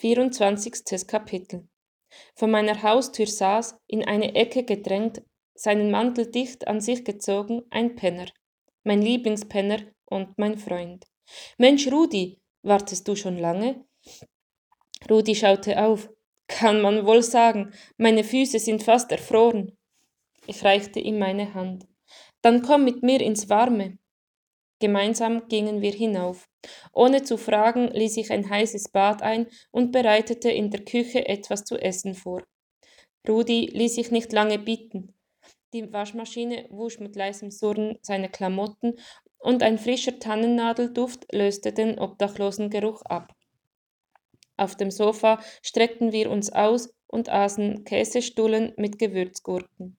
24. Kapitel Von meiner Haustür saß, in eine Ecke gedrängt, seinen Mantel dicht an sich gezogen, ein Penner. Mein Lieblingspenner und mein Freund. Mensch, Rudi, wartest du schon lange? Rudi schaute auf. Kann man wohl sagen, meine Füße sind fast erfroren. Ich reichte ihm meine Hand. Dann komm mit mir ins Warme. Gemeinsam gingen wir hinauf. Ohne zu fragen, ließ ich ein heißes Bad ein und bereitete in der Küche etwas zu essen vor. Rudi ließ sich nicht lange bitten. Die Waschmaschine wusch mit leisem Surren seine Klamotten und ein frischer Tannennadelduft löste den obdachlosen Geruch ab. Auf dem Sofa streckten wir uns aus und aßen Käsestullen mit Gewürzgurken.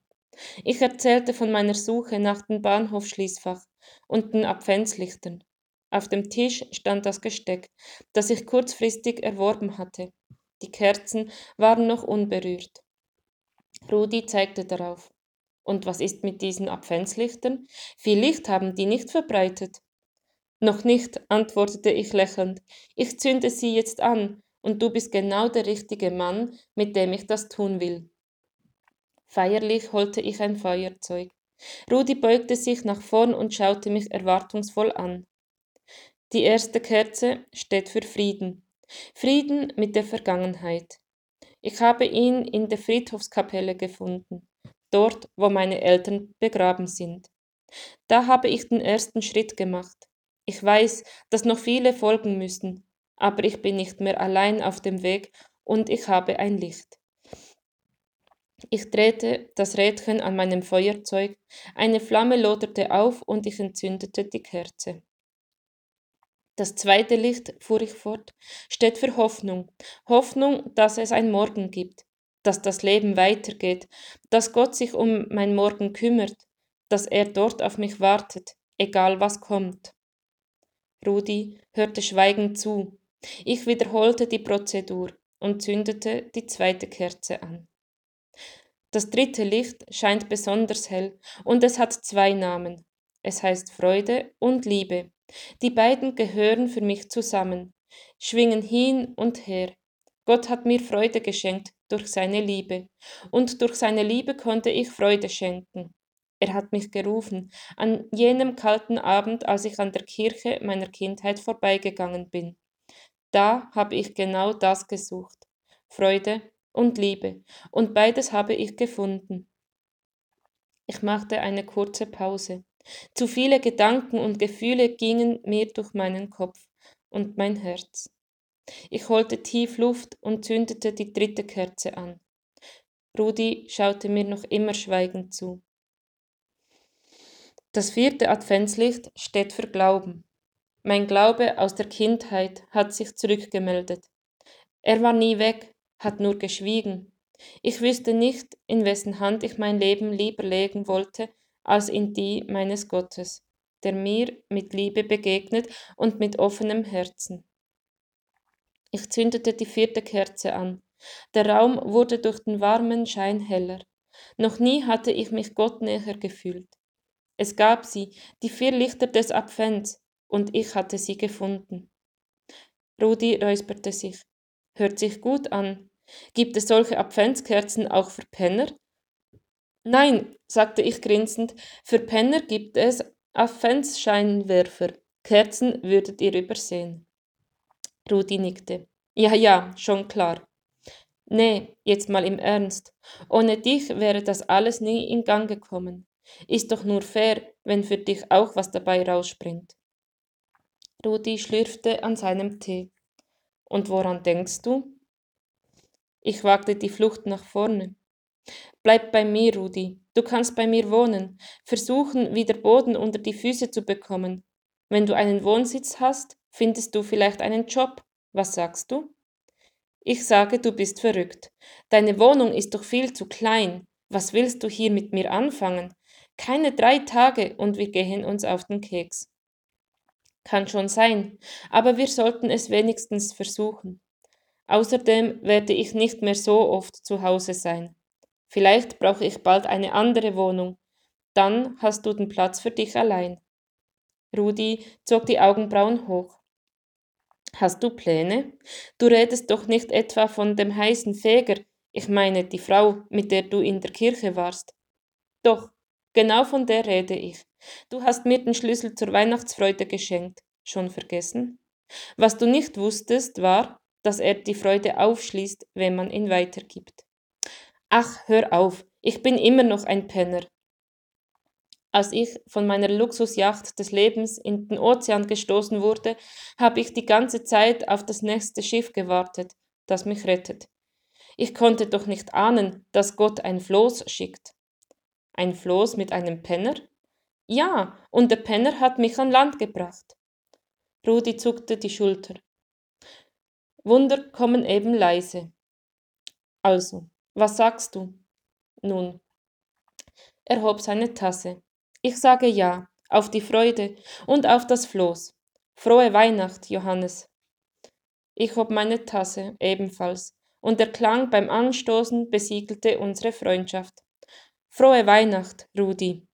Ich erzählte von meiner Suche nach dem Bahnhofschließfach und den Adventslichtern. Auf dem Tisch stand das Gesteck, das ich kurzfristig erworben hatte. Die Kerzen waren noch unberührt. Rudi zeigte darauf. Und was ist mit diesen Adventslichtern? Viel Licht haben die nicht verbreitet. Noch nicht, antwortete ich lächelnd. Ich zünde sie jetzt an, und du bist genau der richtige Mann, mit dem ich das tun will. Feierlich holte ich ein Feuerzeug. Rudi beugte sich nach vorn und schaute mich erwartungsvoll an. Die erste Kerze steht für Frieden. Frieden mit der Vergangenheit. Ich habe ihn in der Friedhofskapelle gefunden, dort, wo meine Eltern begraben sind. Da habe ich den ersten Schritt gemacht. Ich weiß, dass noch viele folgen müssen, aber ich bin nicht mehr allein auf dem Weg und ich habe ein Licht. Ich drehte das Rädchen an meinem Feuerzeug, eine Flamme loderte auf und ich entzündete die Kerze. Das zweite Licht, fuhr ich fort, steht für Hoffnung. Hoffnung, dass es ein Morgen gibt, dass das Leben weitergeht, dass Gott sich um mein Morgen kümmert, dass er dort auf mich wartet, egal was kommt. Rudi hörte schweigend zu. Ich wiederholte die Prozedur und zündete die zweite Kerze an. Das dritte Licht scheint besonders hell und es hat zwei Namen. Es heißt Freude und Liebe. Die beiden gehören für mich zusammen, schwingen hin und her. Gott hat mir Freude geschenkt durch seine Liebe, und durch seine Liebe konnte ich Freude schenken. Er hat mich gerufen, an jenem kalten Abend, als ich an der Kirche meiner Kindheit vorbeigegangen bin. Da habe ich genau das gesucht. Freude und Liebe, und beides habe ich gefunden. Ich machte eine kurze Pause. Zu viele Gedanken und Gefühle gingen mir durch meinen Kopf und mein Herz. Ich holte tief Luft und zündete die dritte Kerze an. Rudi schaute mir noch immer schweigend zu. Das vierte Adventslicht steht für Glauben. Mein Glaube aus der Kindheit hat sich zurückgemeldet. Er war nie weg, hat nur geschwiegen. Ich wüsste nicht, in wessen Hand ich mein Leben lieber legen wollte, als in die meines Gottes, der mir mit Liebe begegnet und mit offenem Herzen. Ich zündete die vierte Kerze an. Der Raum wurde durch den warmen Schein heller. Noch nie hatte ich mich Gott näher gefühlt. Es gab sie, die vier Lichter des Advents, und ich hatte sie gefunden. Rudi räusperte sich. Hört sich gut an, Gibt es solche Adventskerzen auch für Penner? Nein, sagte ich grinsend, für Penner gibt es Adventsscheinwerfer. Kerzen würdet ihr übersehen. Rudi nickte. Ja, ja, schon klar. Nee, jetzt mal im Ernst. Ohne dich wäre das alles nie in Gang gekommen. Ist doch nur fair, wenn für dich auch was dabei rausspringt. Rudi schlürfte an seinem Tee. Und woran denkst du? Ich wagte die Flucht nach vorne. Bleib bei mir, Rudi. Du kannst bei mir wohnen. Versuchen, wieder Boden unter die Füße zu bekommen. Wenn du einen Wohnsitz hast, findest du vielleicht einen Job. Was sagst du? Ich sage, du bist verrückt. Deine Wohnung ist doch viel zu klein. Was willst du hier mit mir anfangen? Keine drei Tage und wir gehen uns auf den Keks. Kann schon sein, aber wir sollten es wenigstens versuchen. Außerdem werde ich nicht mehr so oft zu Hause sein. Vielleicht brauche ich bald eine andere Wohnung. Dann hast du den Platz für dich allein. Rudi zog die Augenbrauen hoch. Hast du Pläne? Du redest doch nicht etwa von dem heißen Feger, ich meine die Frau, mit der du in der Kirche warst. Doch, genau von der rede ich. Du hast mir den Schlüssel zur Weihnachtsfreude geschenkt. Schon vergessen? Was du nicht wusstest, war, dass er die Freude aufschließt, wenn man ihn weitergibt. Ach, hör auf, ich bin immer noch ein Penner. Als ich von meiner Luxusjacht des Lebens in den Ozean gestoßen wurde, habe ich die ganze Zeit auf das nächste Schiff gewartet, das mich rettet. Ich konnte doch nicht ahnen, dass Gott ein Floß schickt. Ein Floß mit einem Penner? Ja, und der Penner hat mich an Land gebracht. Rudi zuckte die Schulter. Wunder kommen eben leise. Also, was sagst du? Nun. Er hob seine Tasse. Ich sage ja, auf die Freude und auf das Floß. Frohe Weihnacht, Johannes. Ich hob meine Tasse ebenfalls, und der Klang beim Anstoßen besiegelte unsere Freundschaft. Frohe Weihnacht, Rudi.